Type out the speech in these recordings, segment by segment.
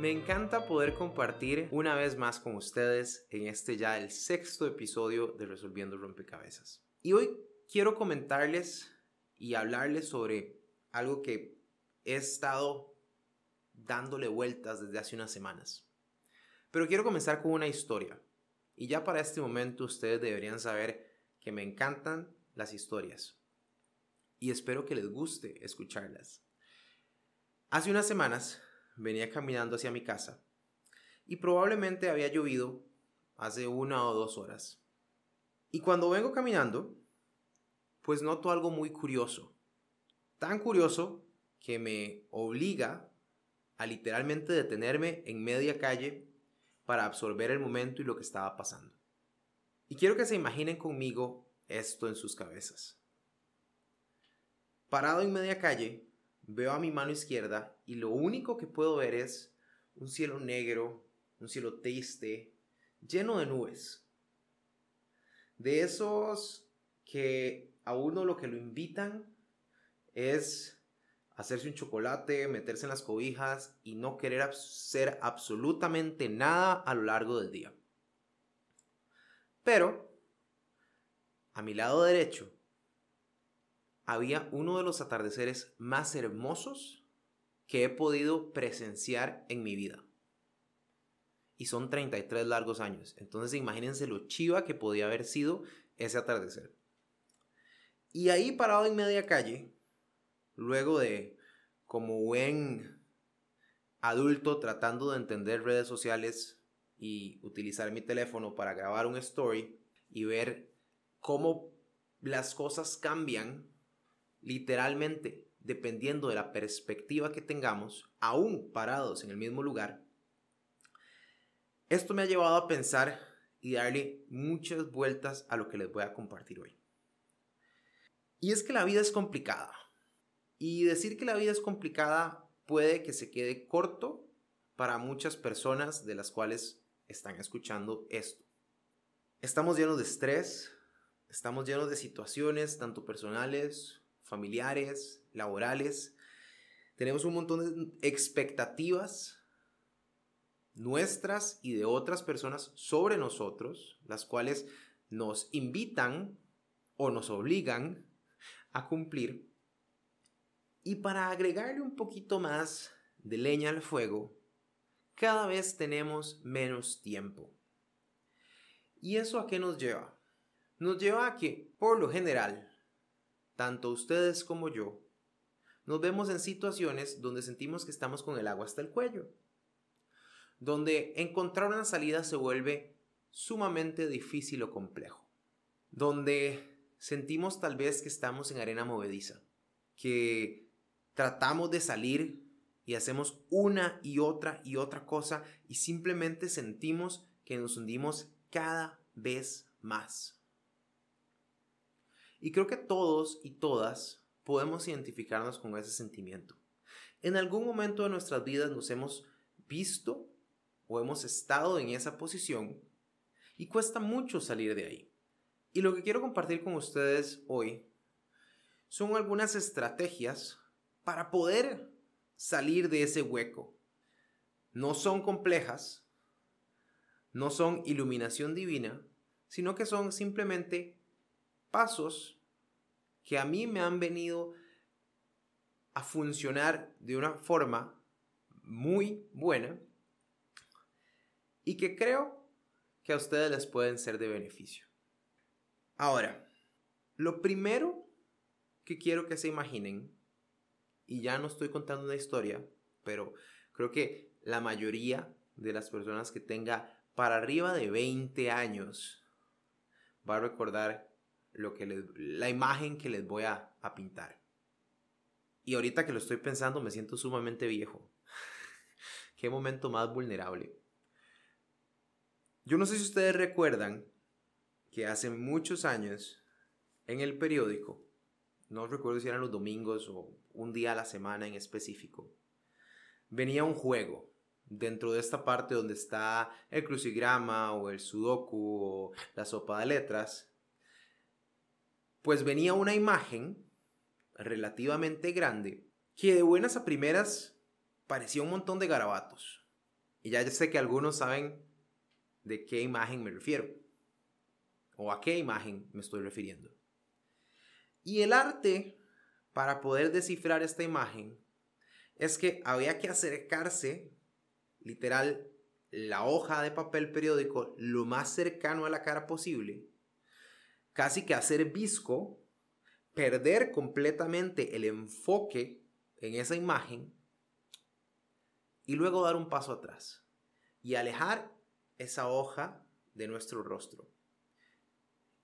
Me encanta poder compartir una vez más con ustedes en este ya el sexto episodio de Resolviendo Rompecabezas. Y hoy quiero comentarles y hablarles sobre algo que he estado dándole vueltas desde hace unas semanas. Pero quiero comenzar con una historia. Y ya para este momento ustedes deberían saber que me encantan las historias. Y espero que les guste escucharlas. Hace unas semanas venía caminando hacia mi casa y probablemente había llovido hace una o dos horas. Y cuando vengo caminando, pues noto algo muy curioso. Tan curioso que me obliga a literalmente detenerme en media calle para absorber el momento y lo que estaba pasando. Y quiero que se imaginen conmigo esto en sus cabezas. Parado en media calle, veo a mi mano izquierda y lo único que puedo ver es un cielo negro, un cielo triste, lleno de nubes. De esos que a uno lo que lo invitan es hacerse un chocolate, meterse en las cobijas y no querer hacer absolutamente nada a lo largo del día. Pero, a mi lado derecho, había uno de los atardeceres más hermosos que he podido presenciar en mi vida. Y son 33 largos años. Entonces imagínense lo chiva que podía haber sido ese atardecer. Y ahí parado en media calle, luego de como buen adulto tratando de entender redes sociales y utilizar mi teléfono para grabar un story y ver cómo las cosas cambian literalmente dependiendo de la perspectiva que tengamos, aún parados en el mismo lugar, esto me ha llevado a pensar y darle muchas vueltas a lo que les voy a compartir hoy. Y es que la vida es complicada. Y decir que la vida es complicada puede que se quede corto para muchas personas de las cuales están escuchando esto. Estamos llenos de estrés, estamos llenos de situaciones, tanto personales, familiares, laborales. Tenemos un montón de expectativas nuestras y de otras personas sobre nosotros, las cuales nos invitan o nos obligan a cumplir. Y para agregarle un poquito más de leña al fuego, cada vez tenemos menos tiempo. ¿Y eso a qué nos lleva? Nos lleva a que, por lo general, tanto ustedes como yo, nos vemos en situaciones donde sentimos que estamos con el agua hasta el cuello, donde encontrar una salida se vuelve sumamente difícil o complejo, donde sentimos tal vez que estamos en arena movediza, que tratamos de salir y hacemos una y otra y otra cosa y simplemente sentimos que nos hundimos cada vez más. Y creo que todos y todas podemos identificarnos con ese sentimiento. En algún momento de nuestras vidas nos hemos visto o hemos estado en esa posición y cuesta mucho salir de ahí. Y lo que quiero compartir con ustedes hoy son algunas estrategias para poder salir de ese hueco. No son complejas, no son iluminación divina, sino que son simplemente pasos que a mí me han venido a funcionar de una forma muy buena y que creo que a ustedes les pueden ser de beneficio. Ahora, lo primero que quiero que se imaginen, y ya no estoy contando una historia, pero creo que la mayoría de las personas que tenga para arriba de 20 años va a recordar lo que la imagen que les voy a, a pintar. Y ahorita que lo estoy pensando me siento sumamente viejo. Qué momento más vulnerable. Yo no sé si ustedes recuerdan que hace muchos años en el periódico, no recuerdo si eran los domingos o un día a la semana en específico, venía un juego dentro de esta parte donde está el crucigrama o el sudoku o la sopa de letras, pues venía una imagen relativamente grande que de buenas a primeras parecía un montón de garabatos. Y ya sé que algunos saben de qué imagen me refiero o a qué imagen me estoy refiriendo. Y el arte para poder descifrar esta imagen es que había que acercarse, literal, la hoja de papel periódico lo más cercano a la cara posible, casi que hacer visco, perder completamente el enfoque en esa imagen y luego dar un paso atrás y alejar esa hoja de nuestro rostro.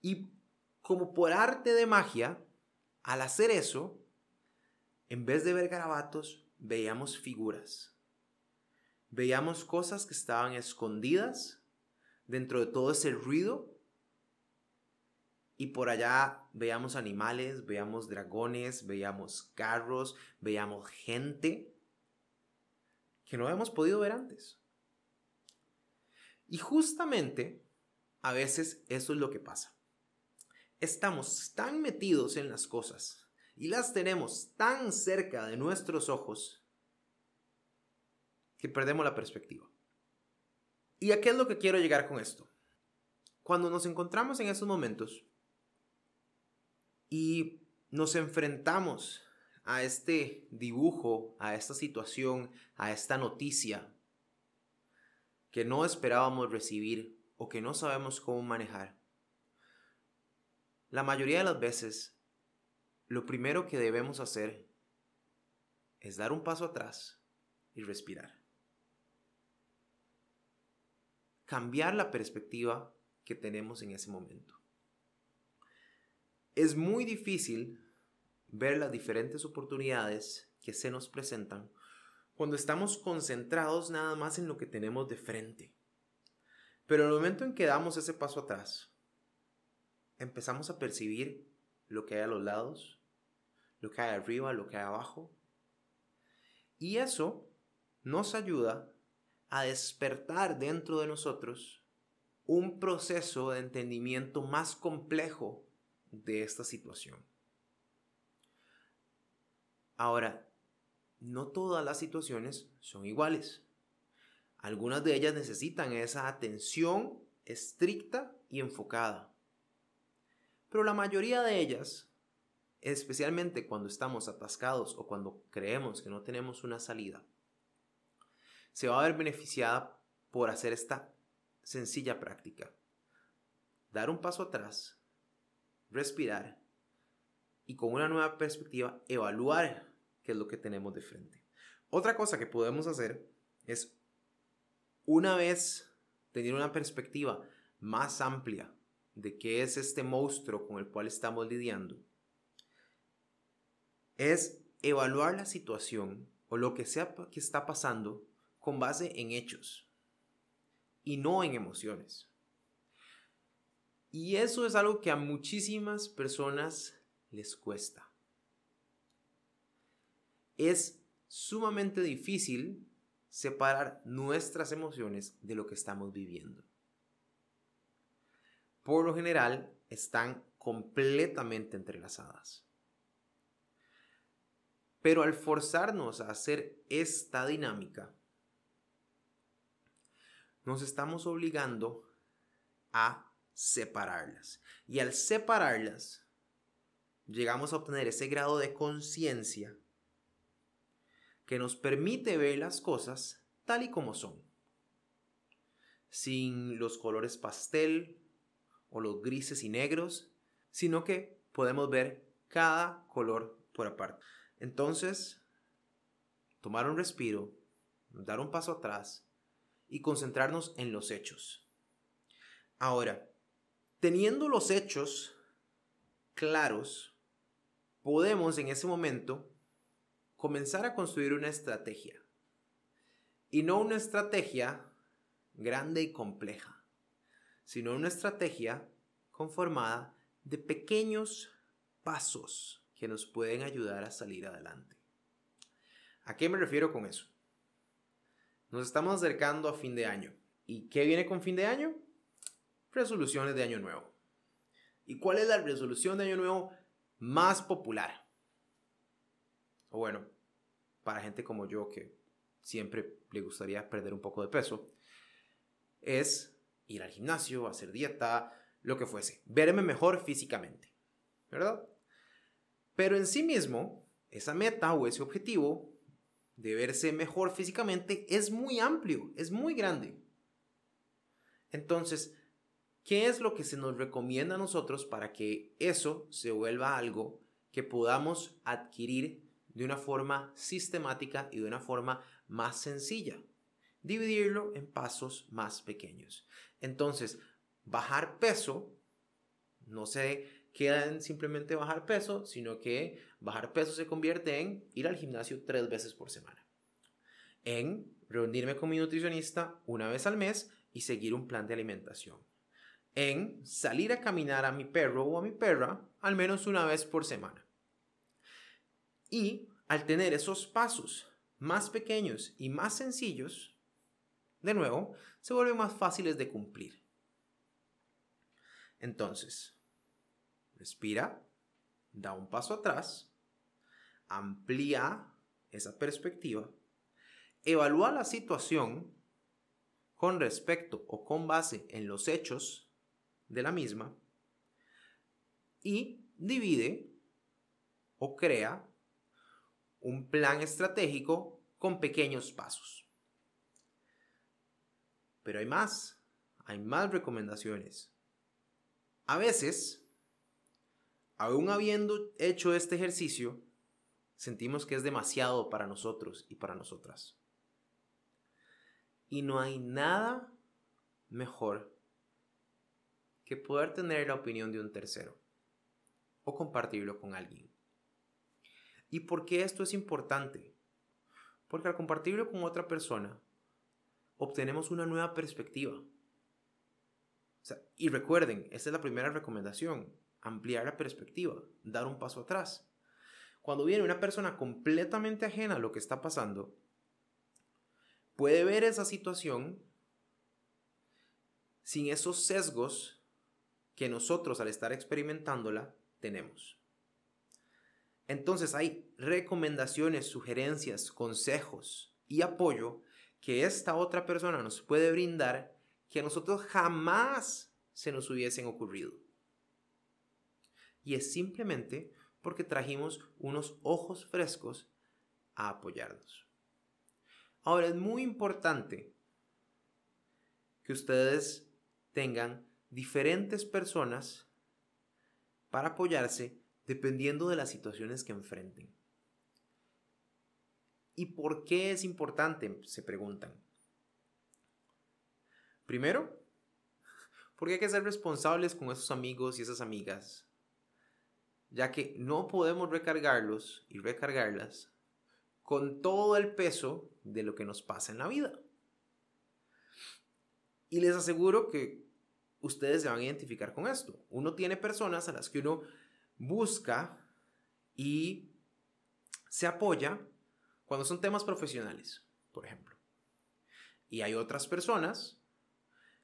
Y como por arte de magia, al hacer eso, en vez de ver garabatos, veíamos figuras. Veíamos cosas que estaban escondidas dentro de todo ese ruido. Y por allá veíamos animales, veíamos dragones, veíamos carros, veíamos gente que no habíamos podido ver antes. Y justamente a veces eso es lo que pasa. Estamos tan metidos en las cosas y las tenemos tan cerca de nuestros ojos que perdemos la perspectiva. ¿Y a qué es lo que quiero llegar con esto? Cuando nos encontramos en esos momentos y nos enfrentamos a este dibujo, a esta situación, a esta noticia que no esperábamos recibir o que no sabemos cómo manejar, la mayoría de las veces lo primero que debemos hacer es dar un paso atrás y respirar. Cambiar la perspectiva que tenemos en ese momento. Es muy difícil ver las diferentes oportunidades que se nos presentan cuando estamos concentrados nada más en lo que tenemos de frente. Pero en el momento en que damos ese paso atrás, empezamos a percibir lo que hay a los lados, lo que hay arriba, lo que hay abajo. Y eso nos ayuda a despertar dentro de nosotros un proceso de entendimiento más complejo de esta situación. Ahora, no todas las situaciones son iguales. Algunas de ellas necesitan esa atención estricta y enfocada. Pero la mayoría de ellas especialmente cuando estamos atascados o cuando creemos que no tenemos una salida, se va a ver beneficiada por hacer esta sencilla práctica. Dar un paso atrás, respirar y con una nueva perspectiva evaluar qué es lo que tenemos de frente. Otra cosa que podemos hacer es, una vez tener una perspectiva más amplia de qué es este monstruo con el cual estamos lidiando, es evaluar la situación o lo que sea que está pasando con base en hechos y no en emociones. Y eso es algo que a muchísimas personas les cuesta. Es sumamente difícil separar nuestras emociones de lo que estamos viviendo. Por lo general, están completamente entrelazadas. Pero al forzarnos a hacer esta dinámica, nos estamos obligando a separarlas. Y al separarlas, llegamos a obtener ese grado de conciencia que nos permite ver las cosas tal y como son, sin los colores pastel o los grises y negros, sino que podemos ver cada color por aparte. Entonces, tomar un respiro, dar un paso atrás y concentrarnos en los hechos. Ahora, teniendo los hechos claros, podemos en ese momento comenzar a construir una estrategia. Y no una estrategia grande y compleja, sino una estrategia conformada de pequeños pasos que nos pueden ayudar a salir adelante. ¿A qué me refiero con eso? Nos estamos acercando a fin de año. ¿Y qué viene con fin de año? Resoluciones de año nuevo. ¿Y cuál es la resolución de año nuevo más popular? O bueno, para gente como yo que siempre le gustaría perder un poco de peso, es ir al gimnasio, hacer dieta, lo que fuese, verme mejor físicamente, ¿verdad? Pero en sí mismo, esa meta o ese objetivo de verse mejor físicamente es muy amplio, es muy grande. Entonces, ¿qué es lo que se nos recomienda a nosotros para que eso se vuelva algo que podamos adquirir de una forma sistemática y de una forma más sencilla? Dividirlo en pasos más pequeños. Entonces, bajar peso no se queda en simplemente bajar peso, sino que bajar peso se convierte en ir al gimnasio tres veces por semana. En reunirme con mi nutricionista una vez al mes y seguir un plan de alimentación. En salir a caminar a mi perro o a mi perra al menos una vez por semana. Y al tener esos pasos más pequeños y más sencillos, de nuevo, se vuelven más fáciles de cumplir. Entonces, respira, da un paso atrás, amplía esa perspectiva, evalúa la situación con respecto o con base en los hechos de la misma y divide o crea un plan estratégico con pequeños pasos. Pero hay más, hay más recomendaciones. A veces, aún habiendo hecho este ejercicio, sentimos que es demasiado para nosotros y para nosotras. Y no hay nada mejor que poder tener la opinión de un tercero o compartirlo con alguien. ¿Y por qué esto es importante? Porque al compartirlo con otra persona, obtenemos una nueva perspectiva y recuerden, esta es la primera recomendación, ampliar la perspectiva, dar un paso atrás. Cuando viene una persona completamente ajena a lo que está pasando, puede ver esa situación sin esos sesgos que nosotros al estar experimentándola tenemos. Entonces hay recomendaciones, sugerencias, consejos y apoyo que esta otra persona nos puede brindar que a nosotros jamás se nos hubiesen ocurrido. Y es simplemente porque trajimos unos ojos frescos a apoyarnos. Ahora es muy importante que ustedes tengan diferentes personas para apoyarse dependiendo de las situaciones que enfrenten. ¿Y por qué es importante? Se preguntan. Primero, porque hay que ser responsables con esos amigos y esas amigas, ya que no podemos recargarlos y recargarlas con todo el peso de lo que nos pasa en la vida. Y les aseguro que ustedes se van a identificar con esto. Uno tiene personas a las que uno busca y se apoya cuando son temas profesionales, por ejemplo. Y hay otras personas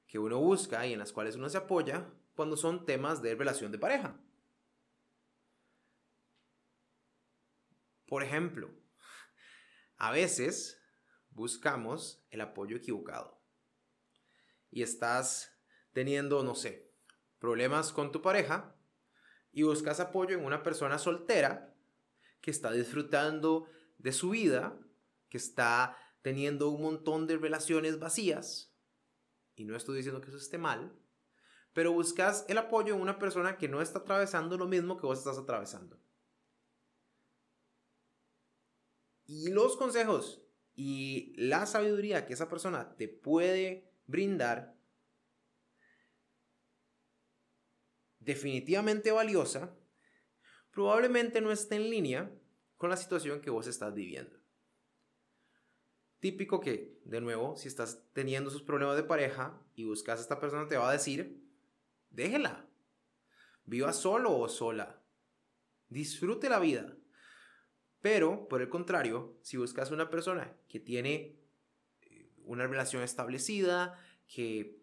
que uno busca y en las cuales uno se apoya cuando son temas de relación de pareja. Por ejemplo, a veces buscamos el apoyo equivocado y estás teniendo, no sé, problemas con tu pareja y buscas apoyo en una persona soltera que está disfrutando de su vida, que está teniendo un montón de relaciones vacías y no estoy diciendo que eso esté mal, pero buscas el apoyo en una persona que no está atravesando lo mismo que vos estás atravesando. Y los consejos y la sabiduría que esa persona te puede brindar, definitivamente valiosa, probablemente no esté en línea con la situación que vos estás viviendo. Típico que, de nuevo, si estás teniendo sus problemas de pareja y buscas a esta persona, te va a decir, déjela. Viva solo o sola. Disfrute la vida. Pero, por el contrario, si buscas una persona que tiene eh, una relación establecida, que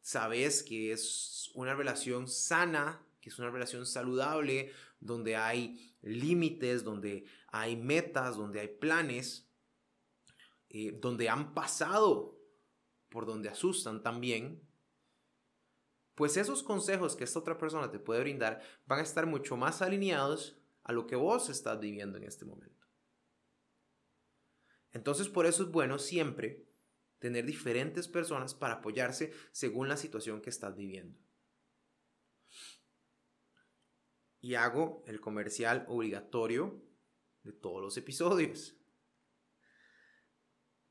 sabes que es una relación sana, que es una relación saludable, donde hay límites, donde hay metas, donde hay planes, eh, donde han pasado por donde asustan también, pues esos consejos que esta otra persona te puede brindar van a estar mucho más alineados a lo que vos estás viviendo en este momento. Entonces por eso es bueno siempre tener diferentes personas para apoyarse según la situación que estás viviendo. Y hago el comercial obligatorio de todos los episodios.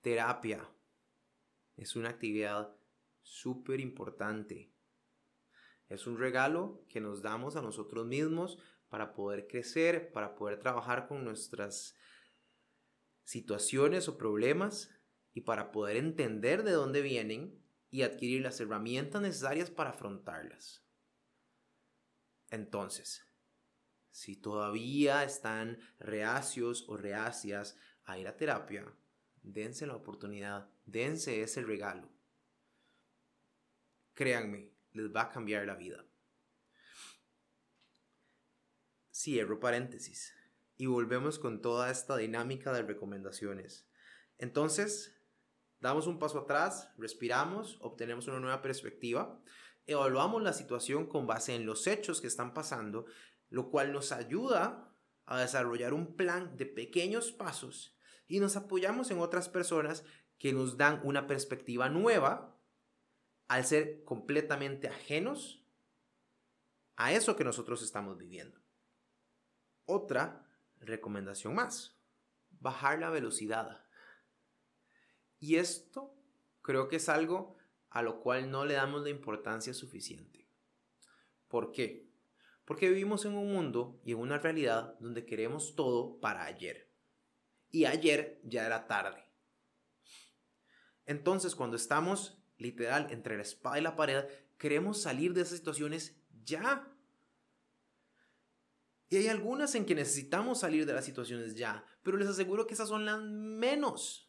Terapia es una actividad súper importante. Es un regalo que nos damos a nosotros mismos para poder crecer, para poder trabajar con nuestras situaciones o problemas y para poder entender de dónde vienen y adquirir las herramientas necesarias para afrontarlas. Entonces, si todavía están reacios o reacias a ir a terapia, dense la oportunidad, dense ese regalo. Créanme, les va a cambiar la vida. Cierro paréntesis y volvemos con toda esta dinámica de recomendaciones. Entonces, damos un paso atrás, respiramos, obtenemos una nueva perspectiva, evaluamos la situación con base en los hechos que están pasando, lo cual nos ayuda a desarrollar un plan de pequeños pasos y nos apoyamos en otras personas que nos dan una perspectiva nueva al ser completamente ajenos a eso que nosotros estamos viviendo. Otra recomendación más, bajar la velocidad. Y esto creo que es algo a lo cual no le damos la importancia suficiente. ¿Por qué? Porque vivimos en un mundo y en una realidad donde queremos todo para ayer y ayer ya era tarde. Entonces, cuando estamos literal entre la espada y la pared, queremos salir de esas situaciones ya. Y hay algunas en que necesitamos salir de las situaciones ya, pero les aseguro que esas son las menos.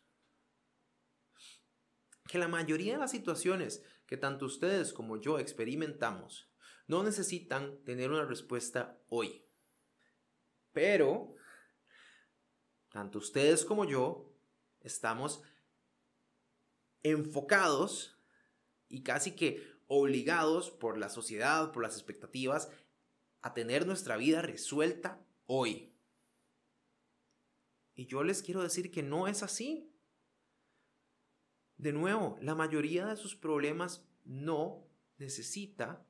Que la mayoría de las situaciones que tanto ustedes como yo experimentamos no necesitan tener una respuesta hoy. Pero tanto ustedes como yo, estamos enfocados y casi que obligados por la sociedad, por las expectativas, a tener nuestra vida resuelta hoy. Y yo les quiero decir que no es así. De nuevo, la mayoría de sus problemas no necesita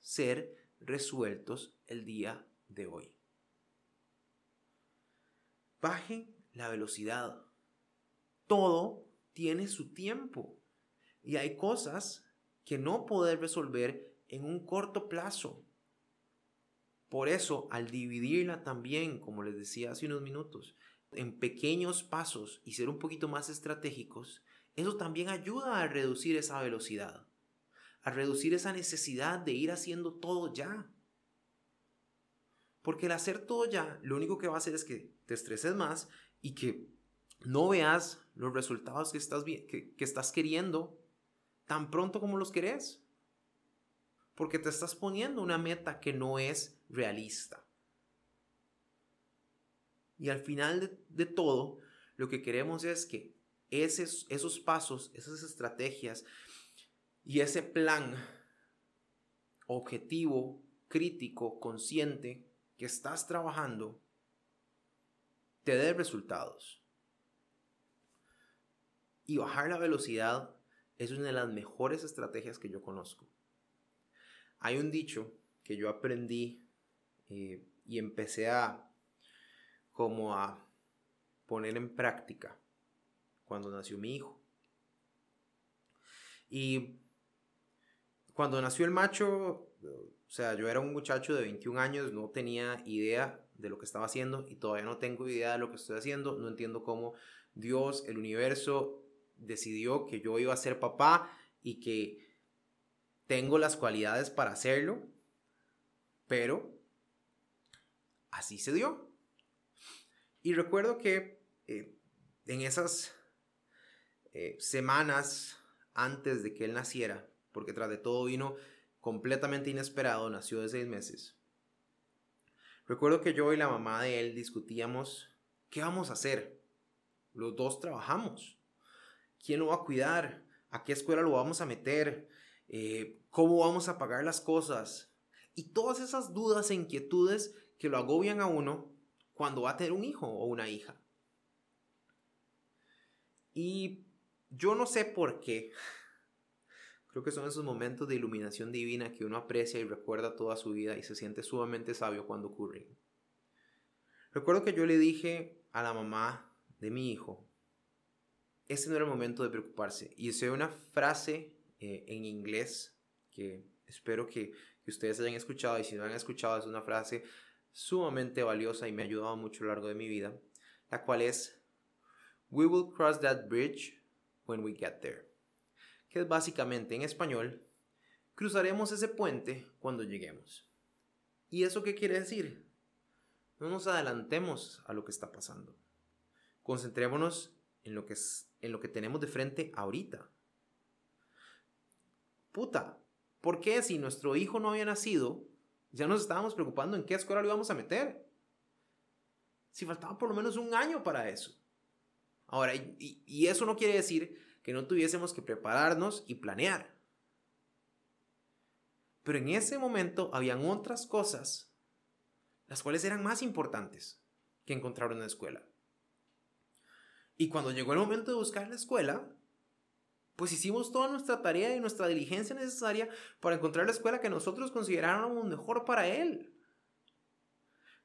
ser resueltos el día de hoy. Bajen la velocidad. Todo tiene su tiempo. Y hay cosas que no poder resolver en un corto plazo. Por eso, al dividirla también, como les decía hace unos minutos, en pequeños pasos y ser un poquito más estratégicos, eso también ayuda a reducir esa velocidad, a reducir esa necesidad de ir haciendo todo ya. Porque el hacer todo ya, lo único que va a hacer es que te estreses más y que no veas los resultados que estás, que, que estás queriendo tan pronto como los querés. Porque te estás poniendo una meta que no es realista. Y al final de, de todo, lo que queremos es que esos, esos pasos, esas estrategias y ese plan objetivo, crítico, consciente, que estás trabajando te dé resultados. Y bajar la velocidad es una de las mejores estrategias que yo conozco. Hay un dicho que yo aprendí eh, y empecé a como a poner en práctica cuando nació mi hijo. Y cuando nació el macho, o sea, yo era un muchacho de 21 años, no tenía idea de lo que estaba haciendo y todavía no tengo idea de lo que estoy haciendo. No entiendo cómo Dios, el universo, decidió que yo iba a ser papá y que tengo las cualidades para hacerlo, pero así se dio. Y recuerdo que eh, en esas eh, semanas antes de que él naciera, porque tras de todo vino completamente inesperado, nació de seis meses. Recuerdo que yo y la mamá de él discutíamos qué vamos a hacer. Los dos trabajamos. quién lo va a cuidar, a qué escuela lo vamos a meter, eh, cómo vamos a pagar las cosas. Y todas esas dudas e inquietudes que lo agobian a uno cuando va a tener un hijo o una hija. Y yo no sé por qué. Creo que son esos momentos de iluminación divina que uno aprecia y recuerda toda su vida y se siente sumamente sabio cuando ocurren. Recuerdo que yo le dije a la mamá de mi hijo, este no era el momento de preocuparse. Y usé una frase eh, en inglés que espero que, que ustedes hayan escuchado y si no han escuchado es una frase sumamente valiosa y me ha ayudado mucho a lo largo de mi vida, la cual es, We will cross that bridge when we get there que es básicamente en español, cruzaremos ese puente cuando lleguemos. ¿Y eso qué quiere decir? No nos adelantemos a lo que está pasando. Concentrémonos en lo que, es, en lo que tenemos de frente ahorita. Puta, ¿por qué si nuestro hijo no había nacido, ya nos estábamos preocupando en qué escuela lo íbamos a meter? Si faltaba por lo menos un año para eso. Ahora, y, eso no quiere decir que no tuviésemos que prepararnos y planear. Pero en ese momento habían otras cosas, las cuales eran más importantes que encontrar una escuela. Y cuando llegó el momento de buscar la escuela, pues hicimos toda nuestra tarea y nuestra diligencia necesaria para encontrar la escuela que nosotros consideráramos mejor para él.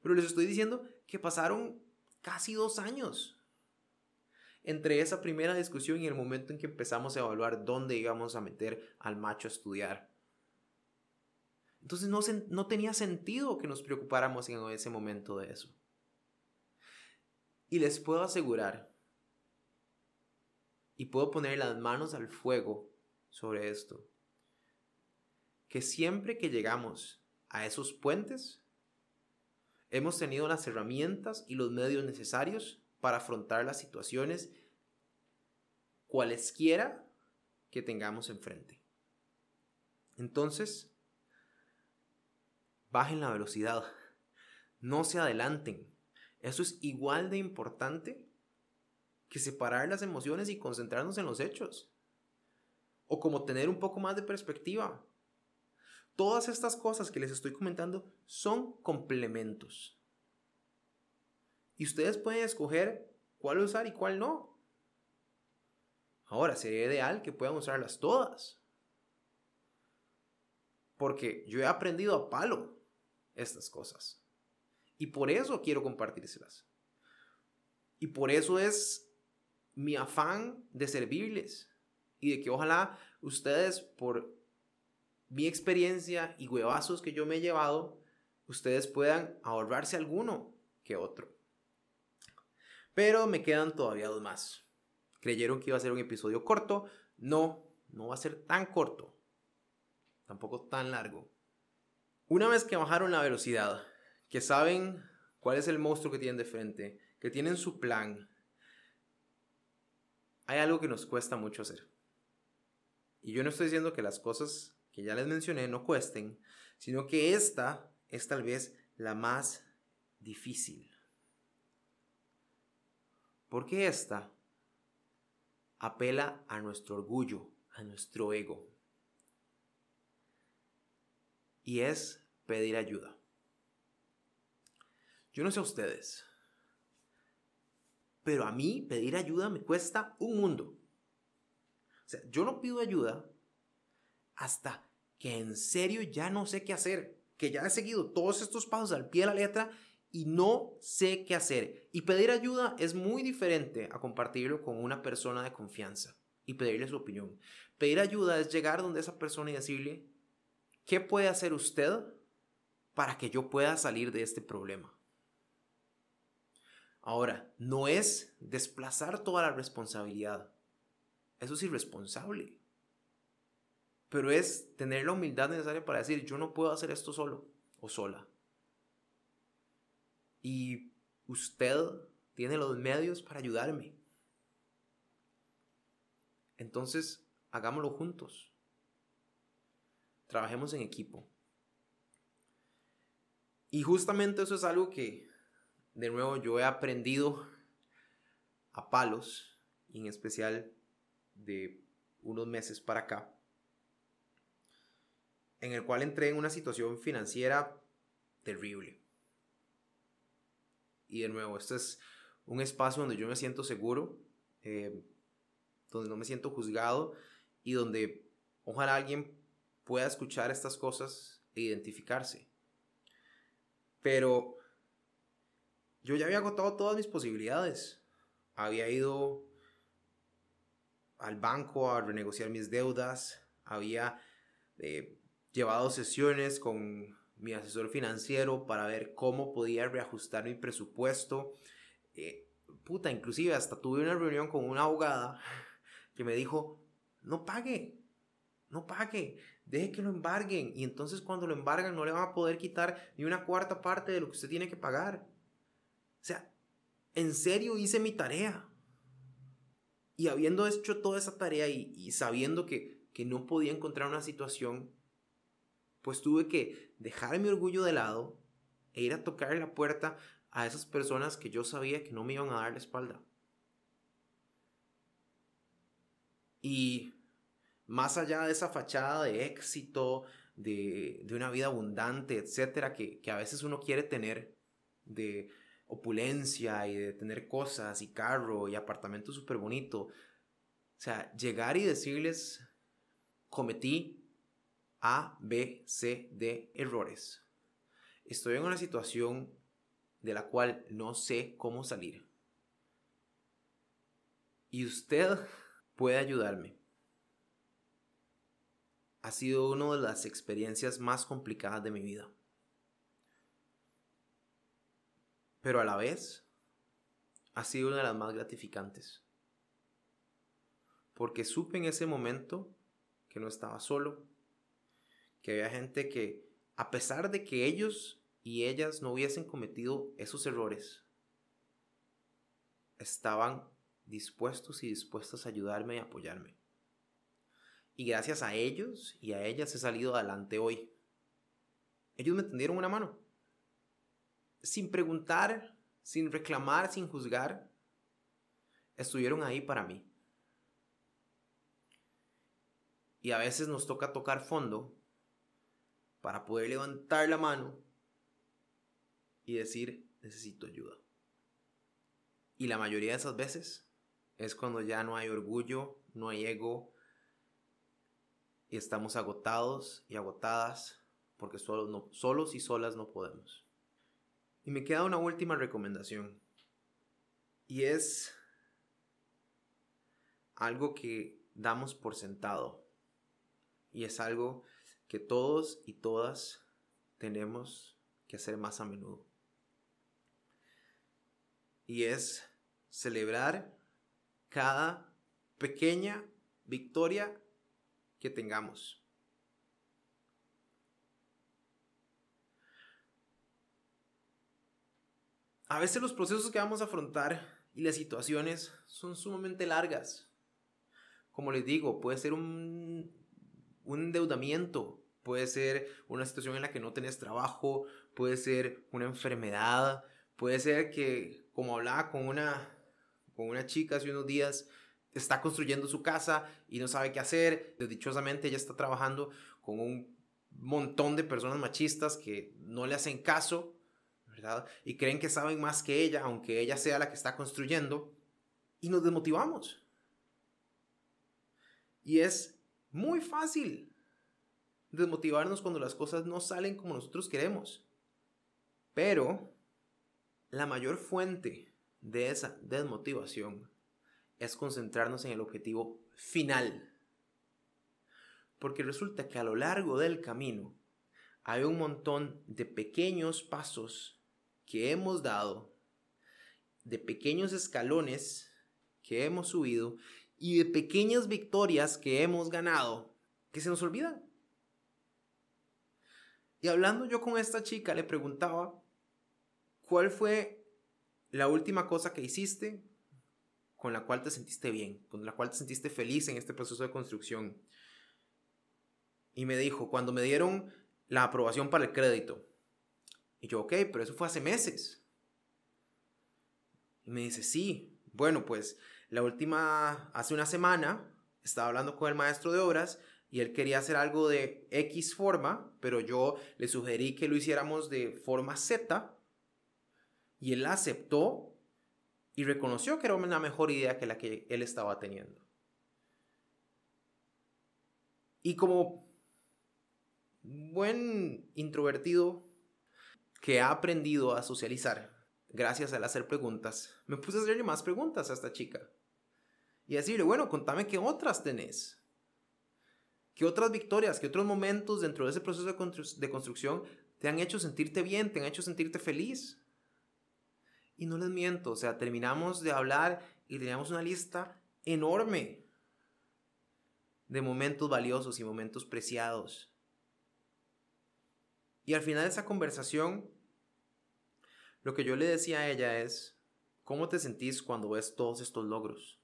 Pero les estoy diciendo que pasaron casi dos años entre esa primera discusión y el momento en que empezamos a evaluar dónde íbamos a meter al macho a estudiar. Entonces no, no tenía sentido que nos preocupáramos en ese momento de eso. Y les puedo asegurar, y puedo poner las manos al fuego sobre esto, que siempre que llegamos a esos puentes, hemos tenido las herramientas y los medios necesarios para afrontar las situaciones cualesquiera que tengamos enfrente. Entonces, bajen la velocidad, no se adelanten. Eso es igual de importante que separar las emociones y concentrarnos en los hechos. O como tener un poco más de perspectiva. Todas estas cosas que les estoy comentando son complementos. Y ustedes pueden escoger cuál usar y cuál no. Ahora, sería ideal que puedan usarlas todas. Porque yo he aprendido a palo estas cosas. Y por eso quiero compartírselas. Y por eso es mi afán de servirles. Y de que ojalá ustedes, por mi experiencia y huevazos que yo me he llevado, ustedes puedan ahorrarse alguno que otro. Pero me quedan todavía dos más. Creyeron que iba a ser un episodio corto. No, no va a ser tan corto. Tampoco tan largo. Una vez que bajaron la velocidad, que saben cuál es el monstruo que tienen de frente, que tienen su plan, hay algo que nos cuesta mucho hacer. Y yo no estoy diciendo que las cosas que ya les mencioné no cuesten, sino que esta es tal vez la más difícil. Porque esta apela a nuestro orgullo, a nuestro ego. Y es pedir ayuda. Yo no sé a ustedes, pero a mí pedir ayuda me cuesta un mundo. O sea, yo no pido ayuda hasta que en serio ya no sé qué hacer, que ya he seguido todos estos pasos al pie de la letra y no sé qué hacer. Y pedir ayuda es muy diferente a compartirlo con una persona de confianza y pedirle su opinión. Pedir ayuda es llegar donde esa persona y decirle, ¿qué puede hacer usted para que yo pueda salir de este problema? Ahora, no es desplazar toda la responsabilidad. Eso es irresponsable. Pero es tener la humildad necesaria para decir, yo no puedo hacer esto solo o sola. Y usted tiene los medios para ayudarme. Entonces, hagámoslo juntos. Trabajemos en equipo. Y justamente eso es algo que, de nuevo, yo he aprendido a palos, y en especial de unos meses para acá, en el cual entré en una situación financiera terrible. Y de nuevo, este es un espacio donde yo me siento seguro, eh, donde no me siento juzgado y donde ojalá alguien pueda escuchar estas cosas e identificarse. Pero yo ya había agotado todas mis posibilidades. Había ido al banco a renegociar mis deudas, había eh, llevado sesiones con mi asesor financiero para ver cómo podía reajustar mi presupuesto. Eh, puta, inclusive hasta tuve una reunión con una abogada que me dijo, no pague, no pague, deje que lo embarguen y entonces cuando lo embargan no le van a poder quitar ni una cuarta parte de lo que usted tiene que pagar. O sea, en serio hice mi tarea. Y habiendo hecho toda esa tarea y, sabiendo que, que no podía encontrar una situación, pues tuve que dejar mi orgullo de lado e ir a tocar la puerta a esas personas que yo sabía que no me iban a dar la espalda. Y más allá de esa fachada de éxito, de, una vida abundante, etcétera, que, que a veces uno quiere tener, de opulencia y de tener cosas y carro y apartamento súper bonito. O sea, llegar y decirles, cometí A, B, C, D errores. Estoy en una situación de la cual no sé cómo salir. Y usted puede ayudarme. Ha sido una de las experiencias más complicadas de mi vida. pero a la vez ha sido una de las más gratificantes. Porque supe en ese momento que no estaba solo, que había gente que, a pesar de que ellos y ellas no hubiesen cometido esos errores, estaban dispuestos y dispuestas a ayudarme y apoyarme. Y gracias a ellos y a ellas he salido adelante hoy. Ellos me tendieron una mano sin preguntar, sin reclamar, sin juzgar, estuvieron ahí para mí. Y a veces nos toca tocar fondo para poder levantar la mano y decir, necesito ayuda. Y la mayoría de esas veces es cuando ya no hay orgullo, no hay ego y estamos agotados y agotadas porque solos, solos y solas no podemos. Y me queda una última recomendación. Y es algo que damos por sentado. Y es algo que todos y todas tenemos que hacer más a menudo. Y es celebrar cada pequeña victoria que tengamos. A veces los procesos que vamos a afrontar y las situaciones son sumamente largas. Como les digo, puede ser un, endeudamiento, puede ser una situación en la que no tenés trabajo, puede ser una enfermedad, puede ser que, como hablaba con una, con una chica hace unos días, está construyendo su casa y no sabe qué hacer. Desdichosamente ella está trabajando con un montón de personas machistas que no le hacen caso y creen que saben más que ella, aunque ella sea la que está construyendo, y nos desmotivamos. Y es muy fácil desmotivarnos cuando las cosas no salen como nosotros queremos. Pero la mayor fuente de esa desmotivación es concentrarnos en el objetivo final. Porque resulta que a lo largo del camino hay un montón de pequeños pasos que hemos dado, de pequeños escalones que hemos subido y de pequeñas victorias que hemos ganado que se nos olvidan. Y hablando yo con esta chica, le preguntaba, ¿cuál fue la última cosa que hiciste con la cual te sentiste bien, con la cual te sentiste feliz en este proceso de construcción? Y me dijo, cuando me dieron la aprobación para el crédito, y yo, ok, pero eso fue hace meses. Y me dice, sí, bueno, pues la última, hace una semana, estaba hablando con el maestro de obras y él quería hacer algo de X forma, pero yo le sugerí que lo hiciéramos de forma Z y él aceptó y reconoció que era una mejor idea que la que él estaba teniendo. Y como buen introvertido que ha aprendido a socializar gracias al hacer preguntas, me puse a hacerle más preguntas a esta chica. Y decirle, bueno, contame qué otras tenés. ¿Qué otras victorias, qué otros momentos dentro de ese proceso de, construcción te han hecho sentirte bien, te han hecho sentirte feliz? Y no les miento, o sea, terminamos de hablar y teníamos una lista enorme de momentos valiosos y momentos preciados. Y al final de esa conversación, lo que yo le decía a ella es, ¿cómo te sentís cuando ves todos estos logros?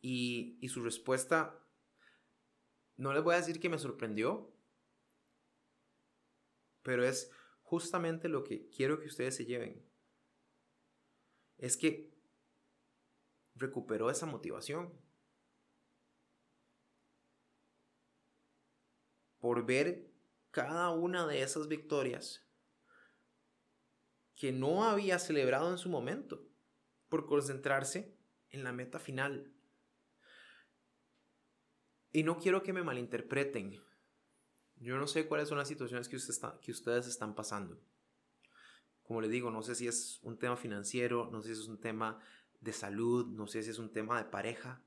Y, y su respuesta, no les voy a decir que me sorprendió, pero es justamente lo que quiero que ustedes se lleven. Es que recuperó esa motivación. Por ver cada una de esas victorias que no había celebrado en su momento, por concentrarse en la meta final. Y no quiero que me malinterpreten. Yo no sé cuáles son las situaciones que, que ustedes están pasando. Como les digo, no sé si es un tema financiero, no sé si es un tema de salud, no sé si es un tema de pareja,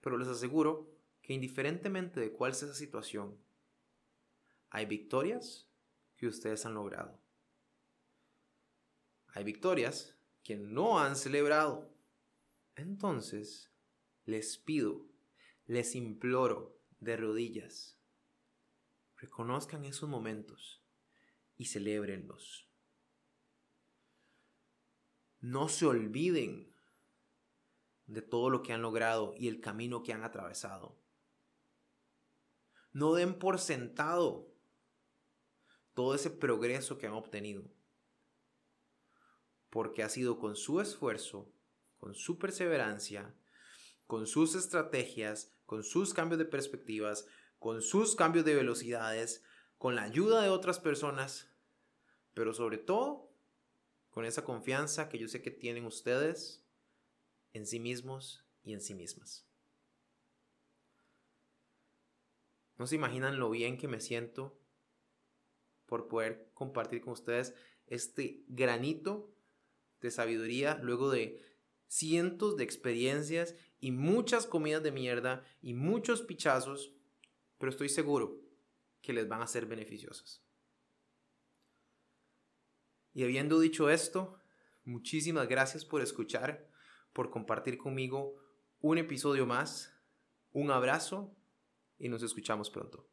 pero les aseguro que indiferentemente de cuál sea esa situación, hay victorias que ustedes han logrado. Hay victorias que no han celebrado. Entonces, les pido, les imploro de rodillas, reconozcan esos momentos y celébrenlos. No se olviden de todo lo que han logrado y el camino que han atravesado. No den por sentado todo ese progreso que han obtenido. Porque ha sido con su esfuerzo, con su perseverancia, con sus estrategias, con sus cambios de perspectivas, con sus cambios de velocidades, con la ayuda de otras personas, pero sobre todo con esa confianza que yo sé que tienen ustedes en sí mismos y en sí mismas. No se imaginan lo bien que me siento por poder compartir con ustedes este granito de sabiduría luego de cientos de experiencias y muchas comidas de mierda y muchos pichazos, pero estoy seguro que les van a ser beneficiosas. Y habiendo dicho esto, muchísimas gracias por escuchar, por compartir conmigo un episodio más. Un abrazo y nos escuchamos pronto.